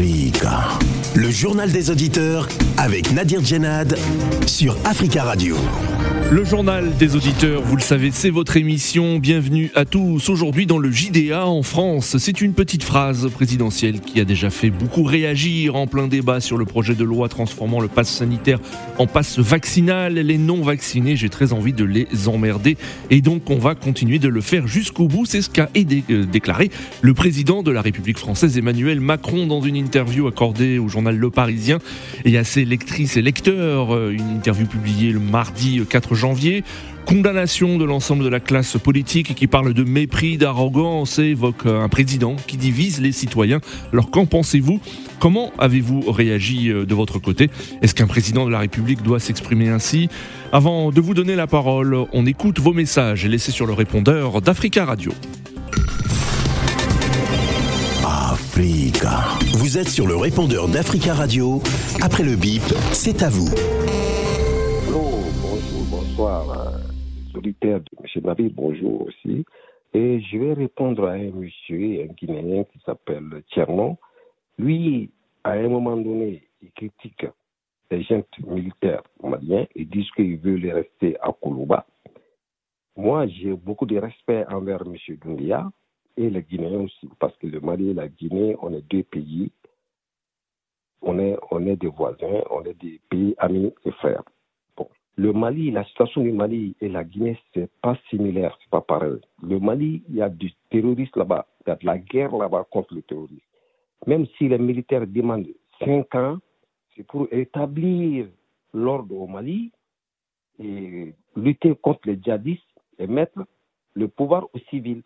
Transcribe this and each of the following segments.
Africa. Le journal des auditeurs avec Nadir Djenad sur Africa Radio. Le journal des auditeurs, vous le savez, c'est votre émission. Bienvenue à tous. Aujourd'hui dans le JDA en France, c'est une petite phrase présidentielle qui a déjà fait beaucoup réagir en plein débat sur le projet de loi transformant le pass sanitaire en passe vaccinal. Les non vaccinés, j'ai très envie de les emmerder et donc on va continuer de le faire jusqu'au bout. C'est ce qu'a euh, déclaré le président de la République française Emmanuel Macron dans une interview accordée au journal Le Parisien et à ses lectrices et lecteurs. Euh, une interview publiée le mardi 4 janvier. Condamnation de l'ensemble de la classe politique qui parle de mépris, d'arrogance et évoque un président qui divise les citoyens. Alors qu'en pensez-vous? Comment avez-vous réagi euh, de votre côté? Est-ce qu'un président de la République doit s'exprimer ainsi? Avant de vous donner la parole, on écoute vos messages laissés sur le répondeur d'Africa Radio. Vous êtes sur le répondeur d'Africa Radio. Après le bip, c'est à vous. Bonjour, bonsoir. Solitaire de M. Nabil, bonjour aussi. Et je vais répondre à un monsieur, un Guinéen qui s'appelle Tchernon. Lui, à un moment donné, il critique les gens militaires maliens. Ils disent qu'ils veulent rester à Koulouba. Moi, j'ai beaucoup de respect envers M. Doumbia et les Guinéens aussi, parce que le Mali et la Guinée, on est deux pays, on est, on est des voisins, on est des pays amis et frères. Bon. Le Mali, la situation du Mali et la Guinée, c'est pas similaire, c'est pas pareil. Le Mali, il y a du terrorisme là-bas, il y a de la guerre là-bas contre le terrorisme. Même si les militaires demandent cinq ans, c'est pour établir l'ordre au Mali et lutter contre les djihadistes et mettre le pouvoir aux civils.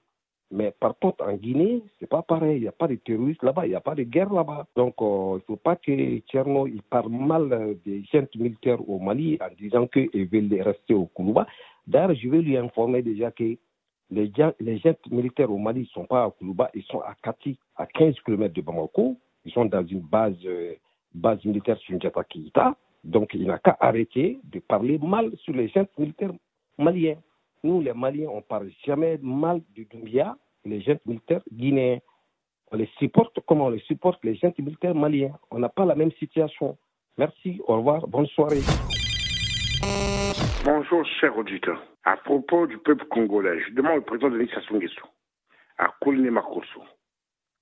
Mais par contre, en Guinée, c'est pas pareil. Il n'y a pas de terroristes là-bas, il n'y a pas de guerre là-bas. Donc, euh, il ne faut pas que Tcherno il parle mal euh, des jeunes militaires au Mali en disant qu'ils veulent rester au Koulouba. D'ailleurs, je vais lui informer déjà que les, les jeunes militaires au Mali ne sont pas à Koulouba, ils sont à Kati, à 15 km de Bamako. Ils sont dans une base, euh, base militaire sur Kita. Donc, il n'a qu'à arrêter de parler mal sur les jeunes militaires maliens. Nous, les Maliens, on ne parle jamais mal du Doumbia, les jeunes militaires guinéens. On les supporte comme on les supporte les jeunes militaires maliens. On n'a pas la même situation. Merci, au revoir, bonne soirée. Bonjour, cher auditeur. À propos du peuple congolais, je demande au président de l'initiation Nguesso, à Kouliné Makoso,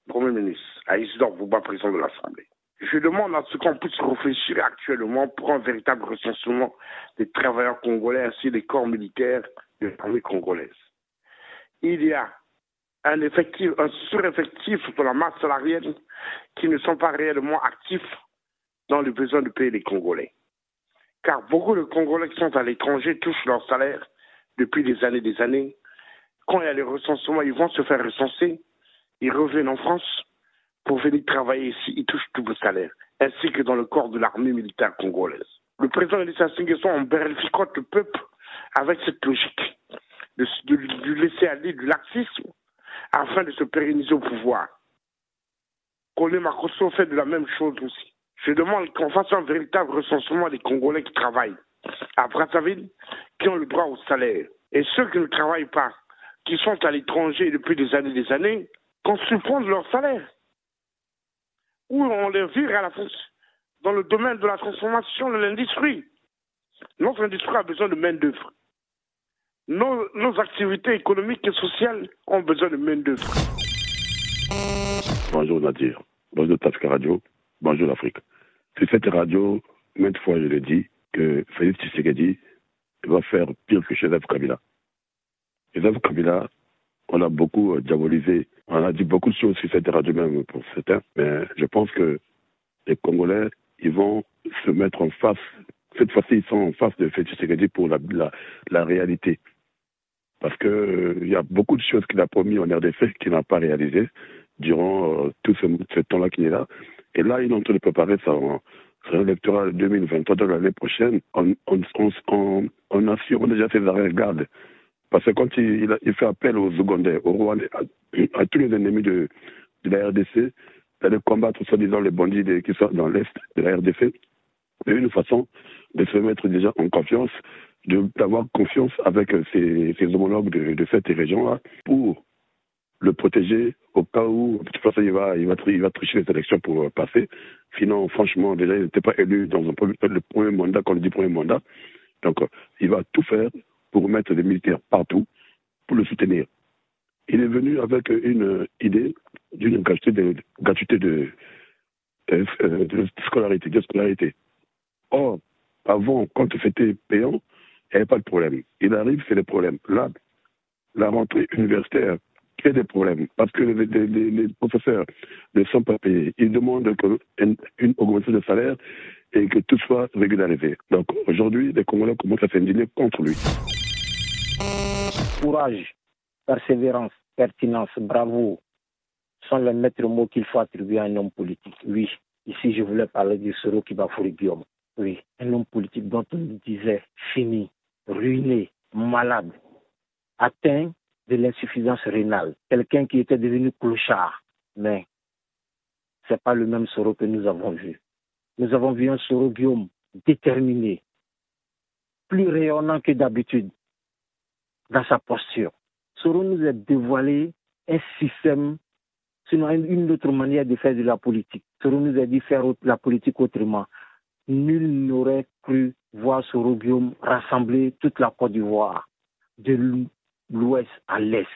Premier ministre, à Isidore Bouba, président de l'Assemblée. Je demande à ce qu'on puisse réfléchir actuellement pour un véritable recensement des travailleurs congolais ainsi des corps militaires de l'armée congolaise. Il y a un effectif, un sureffectif sur la masse salariale qui ne sont pas réellement actifs dans le besoin de payer les Congolais. Car beaucoup de Congolais qui sont à l'étranger touchent leur salaire depuis des années et des années. Quand il y a les recensements, ils vont se faire recenser, ils reviennent en France pour venir travailler ici, ils touchent tout le salaire, ainsi que dans le corps de l'armée militaire congolaise. Le président de l'État en berlificote le peuple avec cette logique de, de, laisser aller du laxisme afin de se pérenniser au pouvoir. Colé Makoso fait de la même chose aussi. Je demande qu'on fasse un véritable recensement des Congolais qui travaillent à Brazzaville, qui ont le droit au salaire. Et ceux qui ne travaillent pas, qui sont à l'étranger depuis des années et des années, qu'on supprime leur salaire. Ou on les vire à la dans le domaine de la transformation de l'industrie. Notre industrie a besoin de main-d'œuvre. Nos, nos, activités économiques et sociales ont besoin de main-d'œuvre. Bonjour Nadir. Bonjour Tafka Radio. Bonjour l'Afrique. C'est cette radio, maintes fois je l'ai dit, que Félix Tshisekedi va faire pire que Joseph Kabila. Joseph Kabila, on a beaucoup diabolisé, on a dit beaucoup de choses sur cette radio même pour certains, mais je pense que les Congolais, ils vont se mettre en face. Cette fois-ci, ils sont en face de Félix Tshisekedi pour la, la, la réalité. Parce qu'il euh, y a beaucoup de choses qu'il a promis en RDC qu'il n'a pas réalisées durant euh, tout ce, temps-là qu'il est là. Et là, il est en train de préparer son, son électoral 2023 de l'année prochaine. On, on, on, on, assure déjà ses arrêts garde. Parce que quand il, fait appel aux secondaires, aux Rwandais, à, tous les ennemis de, de la RDC, d'aller combattre soi-disant les bandits de, qui sont dans l'Est de la RDC, c'est une façon de se mettre déjà en confiance, d'avoir confiance avec ses, ses homologues de, cette région-là pour le protéger au cas où, de toute façon, il va, il va, tricher les élections pour passer. Sinon, franchement, déjà, il n'était pas élu dans un premier, le premier mandat, quand on dit premier mandat. Donc, il va tout faire pour mettre des militaires partout pour le soutenir. Il est venu avec une idée d'une gratuité de, gratuité de scolarité, de scolarité. Or, avant, quand c'était payant, il n'y avait pas de problème. Il arrive, c'est le problème. Là, la rentrée universitaire crée des problèmes parce que les, professeurs ne sont pas payés. Ils demandent une, augmentation de salaire et que tout soit régularisé. Donc aujourd'hui, les Congolais commencent à s'indigner contre lui. Courage, persévérance, pertinence, bravo sont les maîtres mots qu'il faut attribuer à un homme politique. Oui, ici je voulais parler du Soro Kibafouri Guillaume. Oui, un homme politique dont on disait fini, ruiné, malade, atteint de l'insuffisance rénale, quelqu'un qui était devenu clochard. Mais ce n'est pas le même Soro que nous avons vu. Nous avons vu un Soro Guillaume déterminé, plus rayonnant que d'habitude dans sa posture. Soro nous a dévoilé un système, sinon une autre manière de faire de la politique. Soro nous a dit faire la politique autrement. Nul n'aurait cru voir Guillaume rassembler toute la Côte d'Ivoire, de l'ouest à l'est,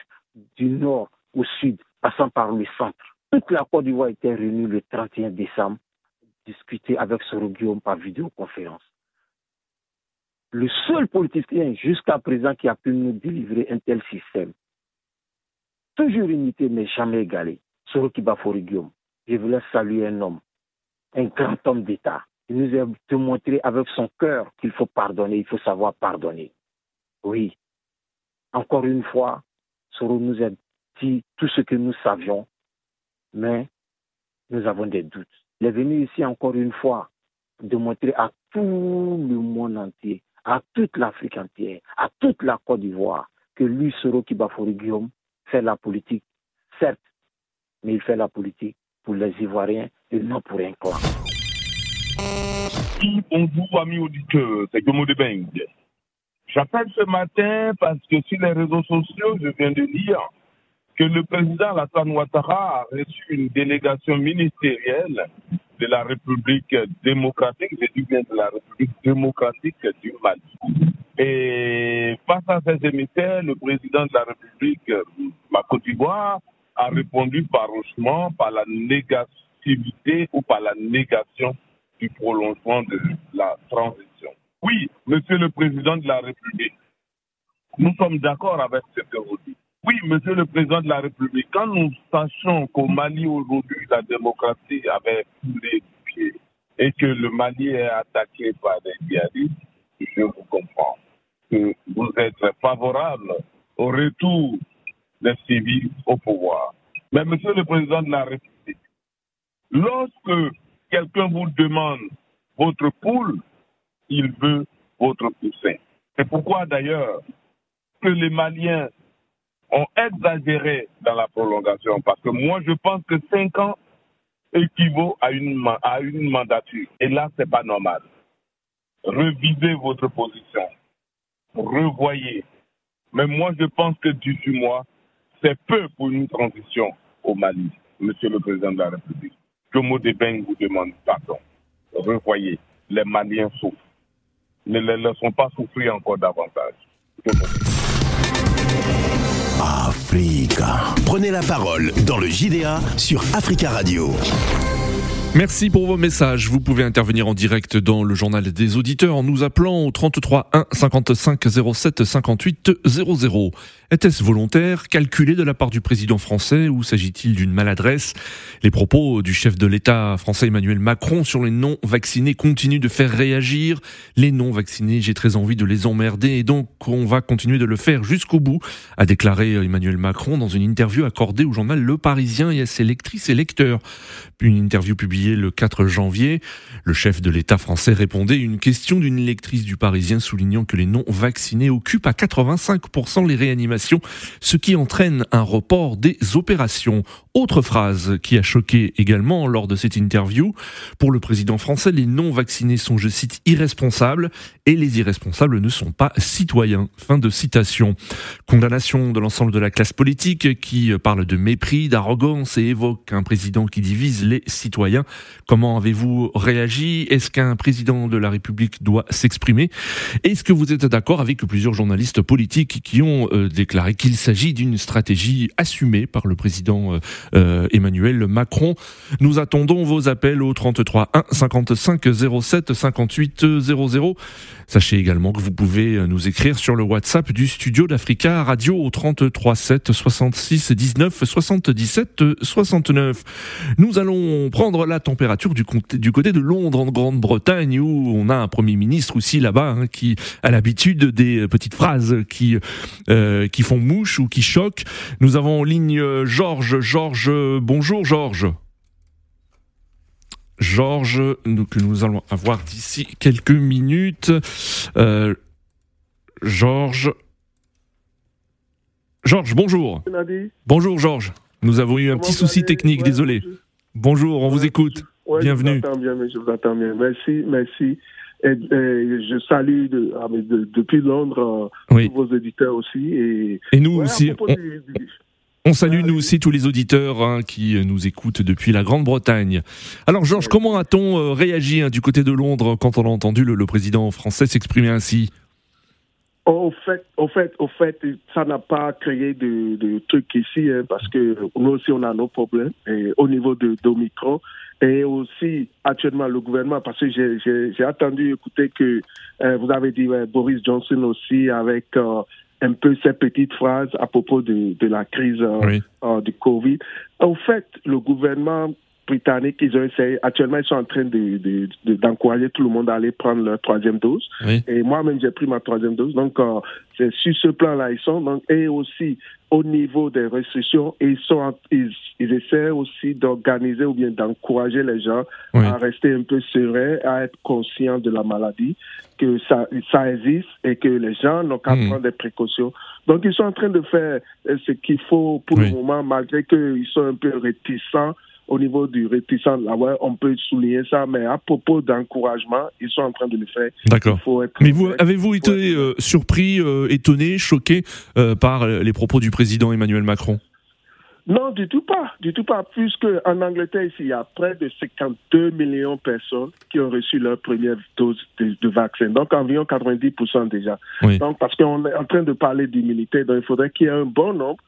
du nord au sud, passant par le centre. Toute la Côte d'Ivoire était réunie le 31 décembre, discuter avec Soro Guillaume par vidéoconférence. Le seul politicien jusqu'à présent qui a pu nous délivrer un tel système. Toujours unité, mais jamais égalé. Soro Kibafori. Je voulais saluer un homme, un grand homme d'État. Il nous a démontré avec son cœur qu'il faut pardonner, il faut savoir pardonner. Oui, encore une fois, Soro nous a dit tout ce que nous savions, mais nous avons des doutes. Il est venu ici encore une fois démontrer à tout le monde entier, à toute l'Afrique entière, à toute la Côte d'Ivoire, que lui, Soro Kibafori Guillaume, fait la politique, certes, mais il fait la politique pour les Ivoiriens et non pour un clan. Bonjour amis auditeurs, c'est Gomo de Beng. J'appelle ce matin parce que sur les réseaux sociaux, je viens de lire que le président Alassane Ouattara a reçu une délégation ministérielle de la République démocratique, j'ai dit bien la République démocratique du Mali. Et face à ces émissaires, le président de la République, ma Côte d'Ivoire, a répondu farouchement par la négativité ou par la négation du prolongement de la transition. Oui, monsieur le président de la République, nous sommes d'accord avec ce que vous dites. Oui, monsieur le président de la République, quand nous sachons qu'au Mali aujourd'hui, la démocratie avait foulé pied et que le Mali est attaqué par des djihadistes, je vous comprends que vous êtes favorable au retour des civils au pouvoir. Mais monsieur le président de la République, lorsque quelqu'un vous demande votre poule, il veut votre poussin. C'est pourquoi d'ailleurs que les Maliens ont exagéré dans la prolongation, parce que moi je pense que cinq ans équivaut à une, à une mandature. Et là, c'est pas normal. Revisez votre position. Revoyez. Mais moi, je pense que 18 mois, c'est peu pour une transition au Mali, Monsieur le Président de la République. Jomo Debeng vous demande pardon. Revoyez, les Maliens souffrent. Ne les laissons pas souffrir encore davantage. Africa. Prenez la parole dans le JDA sur Africa Radio. Merci pour vos messages. Vous pouvez intervenir en direct dans le journal des auditeurs en nous appelant au 33 1 55 07 58 00. Était-ce volontaire, calculé de la part du président français ou s'agit-il d'une maladresse? Les propos du chef de l'État français Emmanuel Macron sur les non-vaccinés continuent de faire réagir. Les non-vaccinés, j'ai très envie de les emmerder et donc on va continuer de le faire jusqu'au bout, a déclaré Emmanuel Macron dans une interview accordée au journal Le Parisien et à ses lectrices et lecteurs. Une interview publiée le 4 janvier. Le chef de l'État français répondait à une question d'une lectrice du Parisien soulignant que les non-vaccinés occupent à 85% les réanimations, ce qui entraîne un report des opérations. Autre phrase qui a choqué également lors de cette interview. Pour le président français, les non-vaccinés sont, je cite, irresponsables et les irresponsables ne sont pas citoyens. Fin de citation. Condamnation de l'ensemble de la classe politique qui parle de mépris, d'arrogance et évoque un président qui divise les citoyens. Comment avez-vous réagi? Est-ce qu'un président de la République doit s'exprimer? Est-ce que vous êtes d'accord avec plusieurs journalistes politiques qui ont euh, déclaré qu'il s'agit d'une stratégie assumée par le président euh, euh, Emmanuel Macron? Nous attendons vos appels au 33 1 55 07 58 00. Sachez également que vous pouvez nous écrire sur le WhatsApp du studio d'Africa Radio au 33 7 66 19 77 69. Nous allons prendre la température du, du côté de Londres en Grande-Bretagne où on a un Premier ministre aussi là-bas hein, qui a l'habitude des petites phrases qui, euh, qui font mouche ou qui choquent. Nous avons en ligne Georges. Georges, bonjour Georges. Georges, que nous allons avoir d'ici quelques minutes. Euh, Georges. Georges, bonjour. Bonjour Georges. Nous avons eu un petit souci technique, désolé. Bonjour, on vous écoute. Bienvenue. Je vous bien, je vous attends bien. Merci, merci. Et, je salue ah, depuis Londres tous vos éditeurs aussi. Et, nous aussi. On, salue nous aussi tous les auditeurs hein, qui nous écoutent depuis la Grande-Bretagne. Alors Georges, comment a-t-on euh, réagi hein, du côté de Londres quand on a entendu le président français s'exprimer ainsi? Au fait, au fait, au fait, ça n'a pas créé de, de trucs ici, hein, parce que nous aussi, on a nos problèmes et au niveau de d'Omicron. Et aussi, actuellement, le gouvernement, parce que j'ai attendu écouter que euh, vous avez dit Boris Johnson aussi avec euh, un peu ces petites phrases à propos de, de la crise euh, du Covid. Au fait, le gouvernement britanniques, ils ont essayé. Actuellement, ils sont en train d'encourager de, de, tout le monde à aller prendre leur troisième dose. Et moi-même, j'ai pris ma troisième dose. Donc, euh, c'est sur ce plan-là, ils sont. Donc, et aussi, au niveau des restrictions, ils, sont, ils, ils essaient aussi d'organiser ou bien d'encourager les gens à rester un peu sereins, à être conscients de la maladie, que ça, ça existe et que les gens n'ont qu'à hmm. prendre des précautions. Donc, ils sont en train de faire ce qu'il faut pour le moment, malgré qu'ils sont un peu réticents au niveau du réticent, là, ouais, on peut souligner ça, mais à propos d'encouragement, ils sont en train de le faire. D'accord. Mais vous, avez-vous été euh, surpris, euh, étonné, choqué euh, par les propos du président Emmanuel Macron? Non, du tout pas, du tout pas, puisque en Angleterre, ici, il y a près de 52 millions de personnes qui ont reçu leur première dose de, vaccin, donc environ 90% déjà. Donc, parce qu'on est en train de parler d'immunité, donc il faudrait qu'il y ait un bon nombre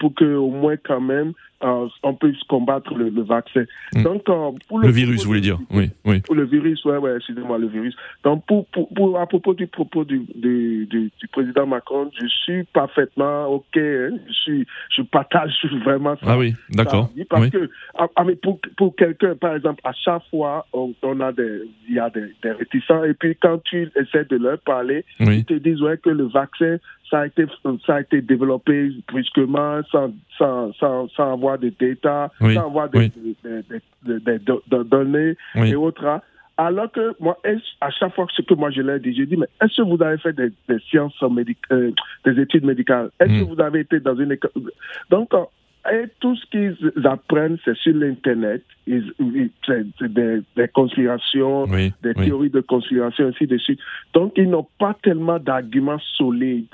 pour que au moins quand même euh, on peut combattre le, vaccin. Hmm. Donc, euh, pour le, virus, vous voulez dire Oui, oui. Pour le virus, ouais, ouais, excusez-moi, le virus. Donc, pour, pour, à propos du propos du, du, du, président Macron, je suis parfaitement ok. Hein, je suis, je partage vraiment ça. Ah oui, d'accord. Parce que, ah, ah, mais pour, pour quelqu'un, par exemple, à chaque fois, on, a des, il y a des, des, réticents, et puis quand tu essaies de leur parler, ils te disent ouais que le vaccin ça a été ça a été développé brusquement sans sans sans, sans avoir de data, sans avoir des, données et autres. Alors que moi, à chaque fois ce que moi je leur dis, je dis, mais est-ce que vous avez fait des, sciences médicales, euh, des études médicales? Est-ce que mm. vous avez été dans une école Donc, euh, et tout ce qu'ils apprennent, c'est sur l'Internet. C'est des, des, conspirations, des théories de conspiration, ainsi de suite. Donc, ils n'ont pas tellement d'arguments solides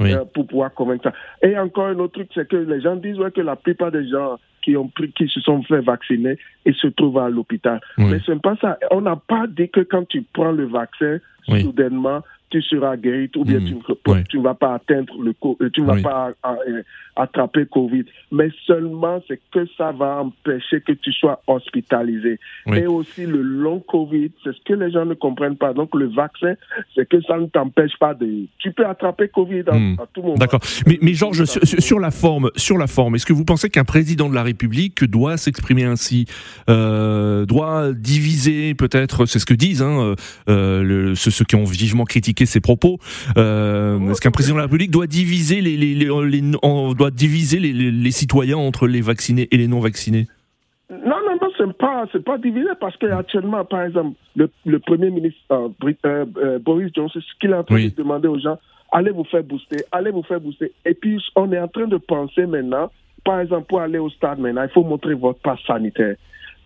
euh, pour pouvoir convaincre ça. Et encore un autre truc, c'est que les gens disent ouais, que la plupart des gens qui ont pris, qui se sont fait vacciner, ils se trouvent à l'hôpital. Mais ce n'est pas ça. On n'a pas dit que quand tu prends le vaccin, soudainement, tu seras guéri ou bien hmm. tu ne vas pas atteindre le euh, tu ne vas pas euh, attraper Covid. Mais seulement c'est que ça va empêcher que tu sois hospitalisé. Et aussi le long Covid, c'est ce que les gens ne comprennent pas. Donc le vaccin, c'est que ça ne t'empêche pas de. Tu peux attraper Covid à, hmm. tout moment. D'accord. Mais, mais Georges, sur, la forme, sur la forme, est-ce que vous pensez qu'un président de la République doit s'exprimer ainsi, euh, doit diviser peut-être, c'est ce que disent hein, le, ceux qui ont vivement critiqué ses propos. Euh, est-ce qu'un président de la République doit diviser les, les, les, doit diviser les, citoyens entre les vaccinés et les non vaccinés Non, non, non, c'est pas, c'est pas divisé parce qu'actuellement, par exemple, le, le Premier ministre euh, euh, euh, Boris Johnson, ce qu'il est en train Oui. de demander aux gens, allez vous faire booster, allez vous faire booster. Et puis, on est en train de penser maintenant, par exemple, pour aller au stade maintenant, il faut montrer votre passe sanitaire.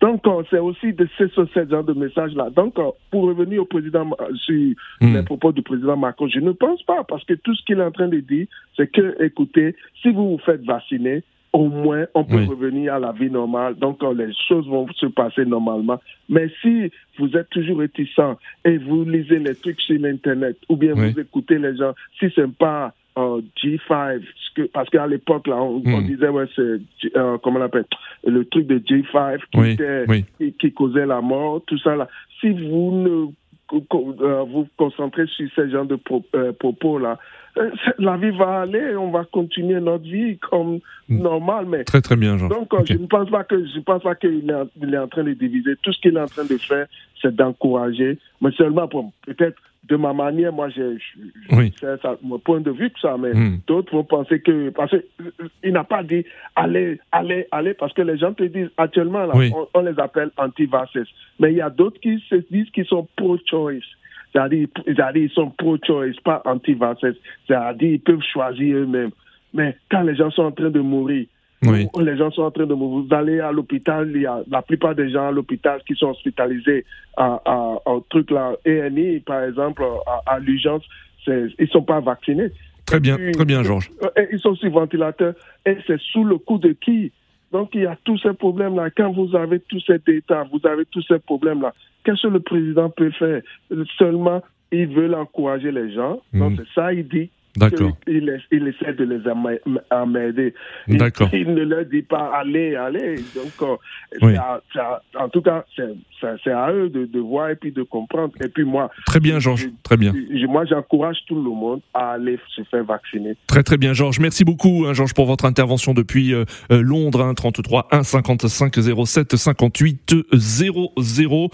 Donc, c'est aussi de ce, ce, ce genre de message-là. Donc, euh, pour revenir au président, euh, sur Hmm. les propos du président Macron, je ne pense pas, parce que tout ce qu'il est en train de dire, c'est que, écoutez, si vous vous faites vacciner, au moins, on peut Oui. revenir à la vie normale. Donc, euh, les choses vont se passer normalement. Mais si vous êtes toujours réticent et vous lisez les trucs sur l'Internet, ou bien Oui. vous écoutez les gens, si c'est pas euh, G5, ce que- parce qu'à l'époque, là, on, on Hmm. disait, ouais, c'est, euh, comment on appelle, le truc de G5 qui, Oui, était- oui. qui, qui causait la mort, tout ça, là. Si vous ne euh, vous concentrez sur ce genre de pro- propos-là, la vie va aller, on va continuer notre vie comme Hmm. normal, mais Très très bien, Georges. donc, je ne pense pas que je pense pas qu'il est, est en train de diviser. Tout ce qu'il est en train de faire, c'est d'encourager. Mais seulement, bon, peut-être de ma manière, moi, j'ai, Oui. c'est mon point de vue que ça, mais Hmm. d'autres vont penser que parce qu'il n'a pas dit allez, allez, allez, parce que les gens te disent actuellement là, Oui. on, on les appelle anti-vaxxers, mais il y a d'autres qui se disent qu'ils sont pro-choice. C'est-à-dire, ils sont pro-choice, pas anti-vaxxers. C'est-à-dire, ils peuvent choisir eux-mêmes. Mais quand les gens sont en train de mourir, Oui. où les gens sont en train de mourir. Vous allez à l'hôpital, il y a la plupart des gens à l'hôpital qui sont hospitalisés à, à, à un truc là, ENI par exemple, à, à l'urgence, ils sont pas vaccinés. Très bien, Puis, très bien, Georges. euh, ils sont sur ventilateur et c'est sous le coup de qui? Donc il y a tous ces problèmes-là. Quand vous avez tous ces détails, vous avez tous ces problèmes-là, qu'est-ce que le président peut faire? Seulement, il veut encourager les gens. Donc Mhm. c'est ça, il dit. D'accord. Il, essa- il essaie de les emmerder. Il, D'accord. il ne leur dit pas allez, allez. Donc, euh, Oui. en tout cas, c'est à eux de, de voir et puis de comprendre. Et puis moi, Très bien, Georges. Très bien. je- moi j'encourage tout le monde à aller se faire vacciner. Très très bien, Georges. Merci beaucoup, hein, Georges, pour votre intervention depuis euh, euh, Londres, hein, 33 1 55 07 58 00.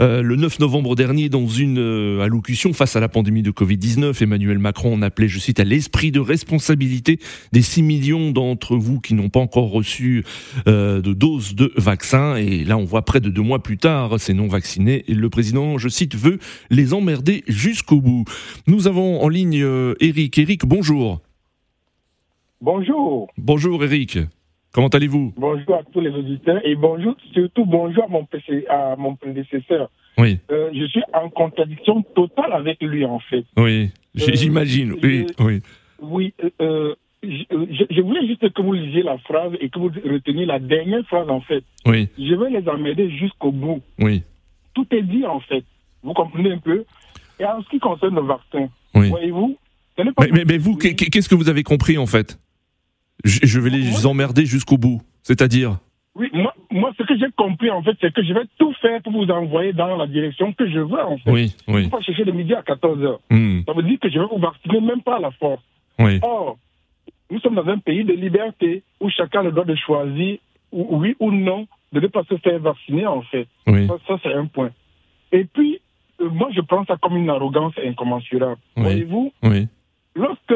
Euh, le 9 novembre dernier, dans une euh, allocution face à la pandémie de Covid-19, Emmanuel Macron en appelait, je cite, à l'esprit de responsabilité des 6 millions d'entre vous qui n'ont pas encore reçu euh, de dose de vaccin. Et là, on voit près de deux mois plus tard, ces non-vaccinés. Et le président, je cite, veut les emmerder jusqu'au bout. Nous avons en ligne euh, Eric. Eric, bonjour. Bonjour, Bonjour Eric, comment allez-vous? Bonjour à tous les auditeurs et bonjour, surtout bonjour à mon, PC à mon prédécesseur. Oui, Euh, je suis en contradiction totale avec lui en fait. oui, j'imagine, oui, je- oui. Oui, euh, euh, je, voulais juste que vous lisiez la phrase et que vous reteniez la dernière phrase en fait. Oui, Je vais les emmerder jusqu'au bout. oui, Tout est dit en fait. Vous comprenez un peu? Et en ce qui concerne le vaccin, oui. voyez-vous, Mais, mais- mais vous, qu'est- qu'est-ce que vous avez compris en fait? Je, je vais les emmerder jusqu'au bout, c'est-à-dire? Oui, moi, moi, ce que j'ai compris, en fait, c'est que je vais tout faire pour vous envoyer dans la direction que je veux, en fait. Oui, Je ne oui, vais pas chercher le midi à 14h. hmm, Ça veut dire que je vais vous vacciner même pas à la force. oui, Or, nous sommes dans un pays de liberté où chacun a le droit de choisir, ou- oui ou non, de ne pas se faire vacciner, en fait. oui, Ça, ça, c'est un point. Et puis, euh, moi, je prends ça comme une arrogance incommensurable. Oui. Voyez-vous, oui, lorsque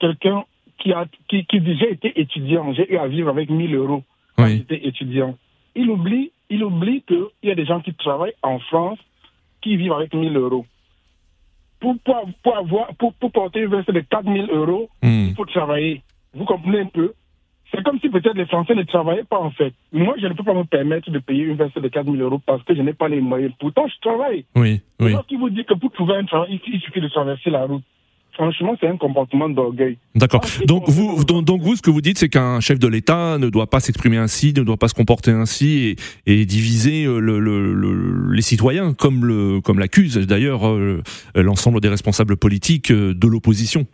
quelqu'un qui, a, qui, qui dit j'ai été étudiant, j'ai eu à vivre avec 1000 euros quand j'étais étudiant, il oublie, il oublie qu'il y a des gens qui travaillent en France qui vivent avec 1000 euros. Pour, pour, pour, avoir, pour, pour porter une veste de 4000 euros, hmm, il faut travailler. Vous comprenez un peu? C'est comme si peut-être les Français ne travaillaient pas en fait. Moi, je ne peux pas me permettre de payer une veste de 4000 euros parce que je n'ai pas les moyens. Pourtant, je travaille. oui, oui. Lorsqu'il vous dit que pour trouver un travail, il, il suffit de traverser la route. Franchement, c'est un comportement d'orgueil. D'accord. Ensuite, Donc on- vous, donc, donc vous, ce que vous dites, c'est qu'un chef de l'État ne doit pas s'exprimer ainsi, ne doit pas se comporter ainsi et, et diviser euh, le, le- le- les citoyens, comme le, comme l'accuse d'ailleurs euh, l'ensemble des responsables politiques euh, de l'opposition.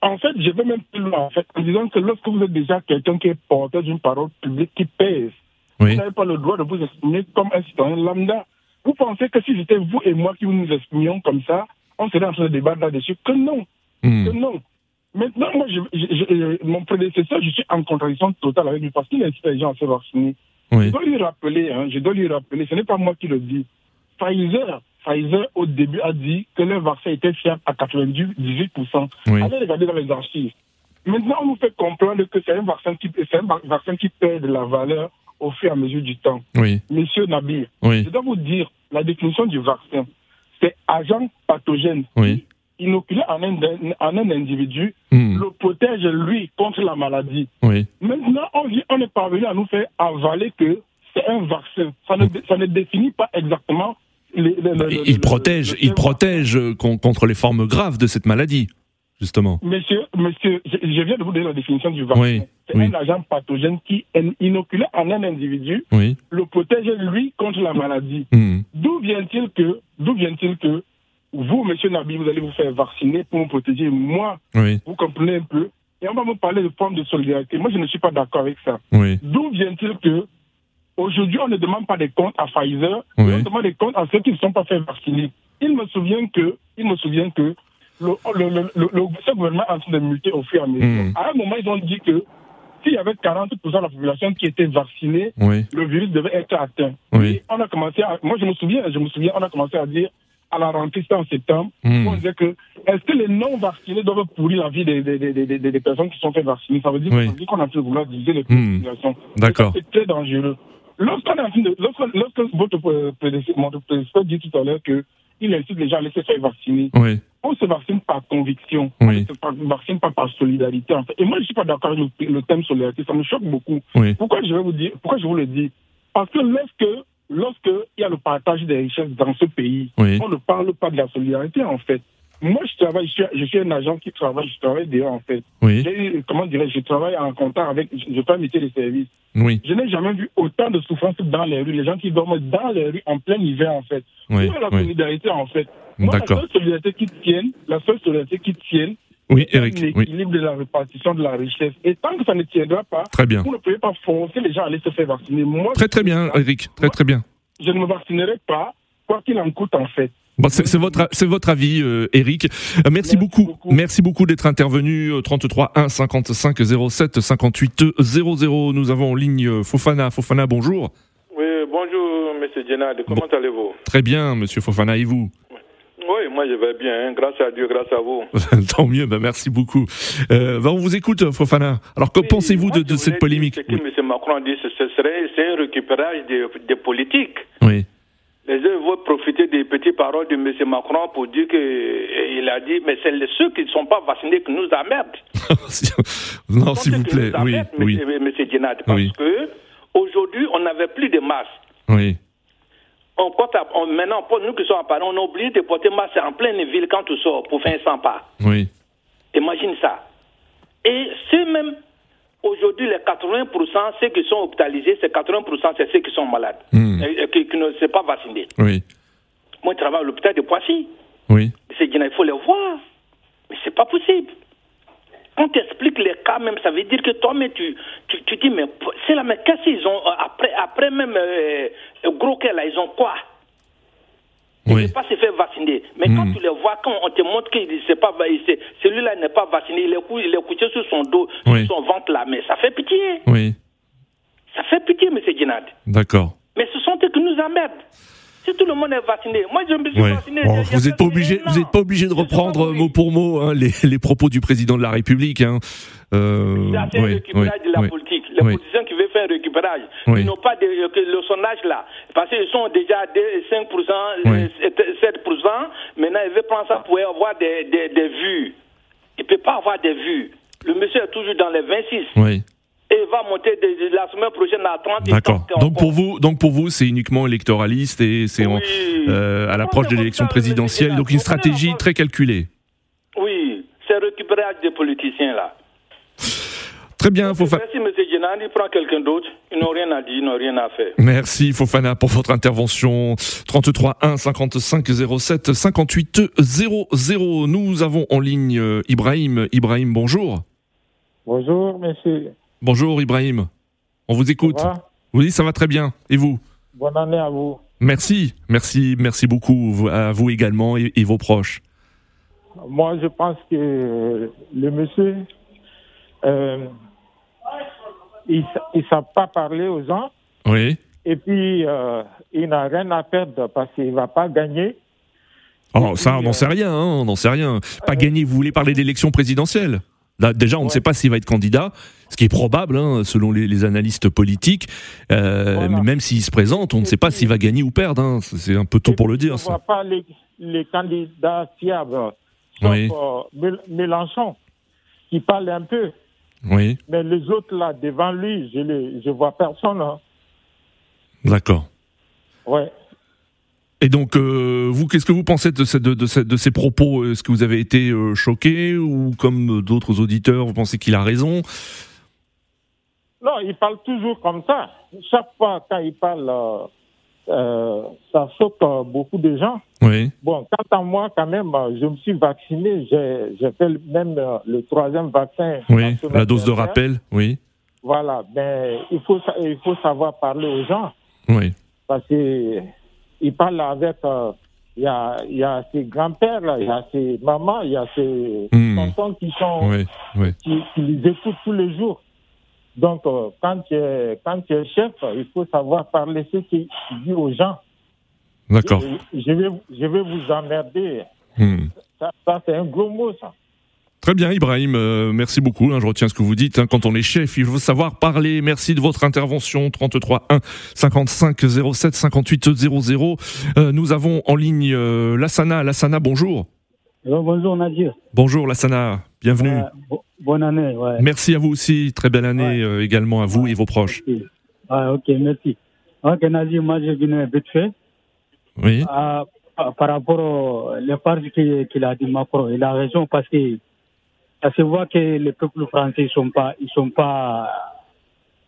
En fait, je vais même plus loin, en fait, en disant que lorsque vous êtes déjà quelqu'un qui est porteur d'une parole publique qui pèse, Oui, vous n'avez pas le droit de vous exprimer comme un citoyen lambda. Vous pensez que si c'était vous et moi qui nous exprimions comme ça, on serait en train de débattre là-dessus Que non, Hmm, que non. Maintenant, moi, je, je- je- mon prédécesseur, je suis en contradiction totale avec lui parce qu'il incite les gens à se vacciner. Je dois lui rappeler, hein, je dois lui rappeler, ce n'est pas moi qui le dis. Pfizer, Pfizer, au début, a dit que le vaccin était fiable à 98%. oui, Allez regarder dans les archives. Maintenant, on nous fait comprendre que c'est un vaccin qui, c'est un va- vaccin qui perd de la valeur au fur et à mesure du temps. Oui. Monsieur Nabil, Oui. je dois vous dire, la définition du vaccin, c'est agent pathogène Oui. inoculé en un, en un individu, Hmm. le protège, lui, contre la maladie. Oui. Maintenant, on, on est parvenu à nous faire avaler que c'est un vaccin. Ça ne, ça ne définit pas exactement... les- les- le- Il, protège, il protège euh, con- contre les formes graves de cette maladie, justement. Monsieur, monsieur, je, je viens de vous donner la définition du vaccin. Oui, c'est oui. un agent pathogène qui inoculé en un individu, Oui. le protège, lui, contre la maladie. Hmm. D'où vient-il que, d'où vient-il que vous, monsieur Nabi, vous allez vous faire vacciner pour me protéger, moi, vous comprenez un peu, et on va me parler de forme de solidarité. Moi, je ne suis pas d'accord avec ça. D'où vient-il que aujourd'hui, on ne demande pas des comptes à Pfizer, Oui. on demande des comptes à ceux qui ne sont pas fait vacciner. Il me souvient que, il me souvient que le, le, le, le- le- ce gouvernement est en train de muter au fur et à mesure. Mm. À un moment, ils ont dit que s'il y avait 40% de la population qui était vaccinée, Oui. le virus devait être atteint. Oui. Et on a commencé à, moi je me souviens, je me souviens, on a commencé à dire à la rentrée, c'était en septembre, Mm. on disait que est-ce que les non vaccinés doivent pourrir la vie des, des, des, des, des- des personnes qui sont fait vacciner? Ça veut dire, Oui. qu'on a pu vouloir diviser les Mm. populations. D'accord. C'est très dangereux. Lorsqu'on est en train de, lorsque, lorsque votre euh, prédécesseur dit tout à l'heure que il incite les gens à aller se faire vacciner, Oui. on se vaccine par conviction, Oui. on ne se vaccine pas par solidarité. En fait. Et moi, je ne suis pas d'accord avec le, le thème solidarité, ça me choque beaucoup. Oui. Pourquoi je vais vous dire, pourquoi je vous le dis? Parce que lorsque, lorsque il y a le partage des richesses dans ce pays, on ne parle pas de la solidarité en fait. Moi, je travaille, je suis, je suis un agent qui travaille, je travaille dehors en fait. Oui. Comment dirais-je, je travaille en contact avec, je fais un métier de service. Oui. Je n'ai jamais vu autant de souffrance dans les rues, les gens qui dorment dans les rues en plein hiver en fait. Oui. Où est la Oui. solidarité en fait? Moi, la seule solidarité qui tienne, la seule solidarité qui tienne. Oui. l'équilibre de la répartition de la richesse. Et tant que ça ne tiendra pas, Très bien. vous ne pouvez pas forcer les gens à aller se faire vacciner. Moi, Très très bien, Eric. Très très bien. je ne me vaccinerai pas, quoi qu'il en coûte en fait. Bon, c'est c'est votre, c'est votre avis, euh, Eric. Euh, merci, beaucoup. beaucoup. Merci beaucoup d'être intervenu. euh, 33 1 55 07 58 00. Nous avons en ligne euh, Fofana. Fofana, bonjour. Oui, bonjour, Monsieur Djenad. Comment allez-vous? Très bien, monsieur Fofana. Et vous? Oui, moi je vais bien. hein. Grâce à Dieu, grâce à vous. Tant mieux, bah, merci beaucoup. Euh, bah, on vous écoute, Fofana. Alors, que Oui, pensez-vous de, de cette polémique dire Ce que M. Macron dit, ce ce serait c'est un récupérage des des politiques. Oui. Les gens veulent profiter des petites paroles de M. Macron pour dire qu'il a dit, mais c'est ceux qui ne sont pas vaccinés qui nous emmerdent. non, s'il vous plaît. Oui, oui, monsieur- monsieur Djenad, parce Oui. que aujourd'hui, on n'avait plus de masques. oui. On porte à- on- maintenant, pour nous qui sommes à Paris, on a oublié de porter masque en pleine ville quand tu sors pour faire un 100 pas. Oui. Imagine ça. Et ceux même, aujourd'hui, les 80%, ceux qui sont hospitalisés, c'est 80%, c'est ceux qui sont malades, Hmm. et, et qui, qui ne sont pas vaccinés. Oui. Moi, je travaille à l'hôpital de Poissy. Oui. C'est il faut les voir. Mais c'est pas possible. Quand tu expliques les cas même, ça veut dire que toi-même, tu, tu, tu dis, mais c'est là, mais qu'est-ce qu'ils ont, euh, après, après même euh, euh, gros cas là, ils ont quoi? Ils ne Oui. veulent pas se faire vacciner. Mais quand Hmm. tu les vois, quand on te montre que c'est pas, celui-là n'est pas vacciné, il est, cou- il est couché sur son dos, Oui. sur son ventre là, mais ça fait pitié. Oui. Ça fait pitié, M. Djenad. D'accord. Mais ce sont eux qui nous emmerdent. Si tout le monde est vacciné, moi je me suis Ouais. vacciné. Vous n'êtes pas obligé, vous êtes pas obligé de reprendre mot pour mot hein, les, les propos du président de la République. Hein. Euh, c'est oui, de la politique. Les politiciens qui un récupérage, Oui. ils n'ont pas de, que le sondage là. Parce qu'ils sont déjà à 5%, Oui. euh, 7%. Maintenant, ils veulent prendre ça pour avoir des, des, des vues. Il ne peut pas avoir des vues. Le monsieur est toujours dans les 26. Oui. Et il va monter de- la semaine prochaine à 30. et D'accord. 30 Donc pour vous, donc pour vous, c'est uniquement électoraliste et c'est Oui. euh, à l'approche de l'élection présidentielle, donc une stratégie très calculée. Oui, c'est récupérage des politiciens là. Très bien, Fofana. Merci, M. Il prend quelqu'un d'autre. Ils n'ont rien à dire, ils n'ont rien à faire. Merci Fofana pour votre intervention. 33 1 55 07 58 00. Nous avons en ligne euh, Ibrahim. Ibrahim, bonjour. Bonjour, monsieur. Bonjour Ibrahim. On vous écoute. Ça va? Oui, ça va très bien. Et vous? Bonne année à vous. Merci, merci, merci beaucoup à vous également et, et vos proches. Moi, je pense que le monsieur, euh, il ne sait pas parler aux gens Oui. et puis euh, il n'a rien à perdre parce qu'il ne va pas gagner. Oh, ça, on n'en sait rien, hein, on n'en sait rien. Pas gagner, vous voulez parler d'élection présidentielle Là, déjà, on ne sait pas s'il va être candidat, ce qui est probable, hein, selon les, analystes politiques. Euh, mais même s'il se présente, on ne sait pas s'il va gagner ou perdre. Hein. C'est un peu tôt pour le dire. Je ne vois pas les, candidats fiables, sauf euh, Mélenchon, qui parle un peu. Oui. Mais les autres, là, devant lui, je ne je vois personne. Hein. D'accord. Ouais. Et donc, euh, vous, qu'est-ce que vous pensez de, de, ces propos? Est-ce que vous avez été euh, choqué ou, comme d'autres auditeurs, vous pensez qu'il a raison? Non, il parle toujours comme ça. Chaque fois quand il parle, euh, ça choque beaucoup de gens. Oui. Bon, quant à moi, quand même, je me suis vacciné. J'ai fait même le troisième vaccin. Oui, la dose de rappel, oui. Voilà, mais il faut, il faut savoir parler aux gens. Oui. Parce que il parle avec. Euh, il y, a, y a ses grands-pères, il y a ses mamans, il y a ses mmh. tontons qui sont. Qui, les écoutent tous les jours. Donc, euh, quand, tu es, quand tu es chef, il faut savoir parler ce qu'il dit aux gens. D'accord. Je, vais, je vais vous emmerder. Mmh. ça c'est un gros mot, ça. Très bien, Ibrahim. Euh, merci beaucoup. Hein, je retiens ce que vous dites. Hein, quand on est chef, il faut savoir parler. Merci de votre intervention. 33 1 55 07 58 00. nous avons en ligne euh, Lassana. Lassana, bonjour. Bonjour Nadir. Bonjour Lassana. Bienvenue. bonne année. Merci à vous aussi. Très belle année euh, également à vous et vos proches. ok, merci. Ok, Nadir, moi je viens vite fait. Oui. par rapport aux les qu'il a dit Macron, il a raison parce que ça se voit que les peuples français, ils sont pas, ils sont pas,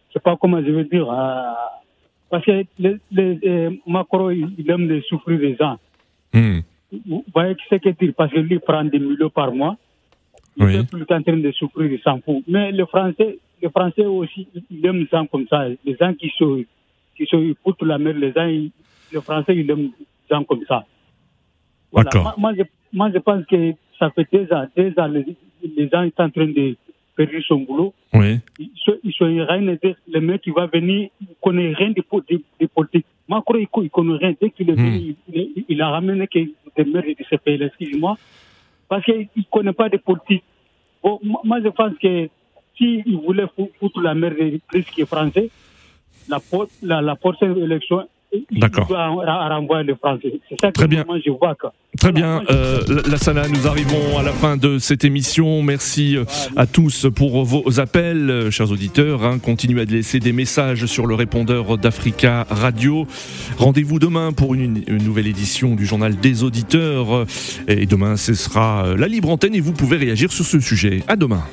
je sais pas comment je veux dire, euh, parce que les, euh, Macron, il aime les souffrir des gens. Hmm. Vous voyez ce qu'il dit, parce que lui prend des millions par mois. Il est plus en train de souffrir, il s'en fout. Mais les Français, les Français aussi, ils aiment les gens comme ça. Les gens qui sont, qui sont, pour la mer, les gens, les Français, ils aiment les gens comme ça. Voilà. Moi, je, moi, je pense que ça fait des ans, des ans, les, les gens sont en train de perdre son boulot. Oui. Ils sont, ils sont rien le mec qui va venir, il ne connaît rien de, de, de politique. Macron, il ne connaît rien. Dès qu'il est venu, hmm. il, il, a ramené que des maires de ce pays, excusez-moi, parce qu'il ne connaît pas de politique. Bon, moi, je pense que s'il voulait foutre la mer de plus que français, la, la, la prochaine élection, D'accord. Très bien. Très bien. Euh, Lassana, nous arrivons à la fin de cette émission. Merci euh, à tous pour vos appels, euh, chers auditeurs. Hein. continuez à laisser des messages sur le répondeur d'Africa Radio. Rendez-vous demain pour une, nouvelle édition du journal des auditeurs. Et demain, ce sera la libre antenne et vous pouvez réagir sur ce sujet. À demain.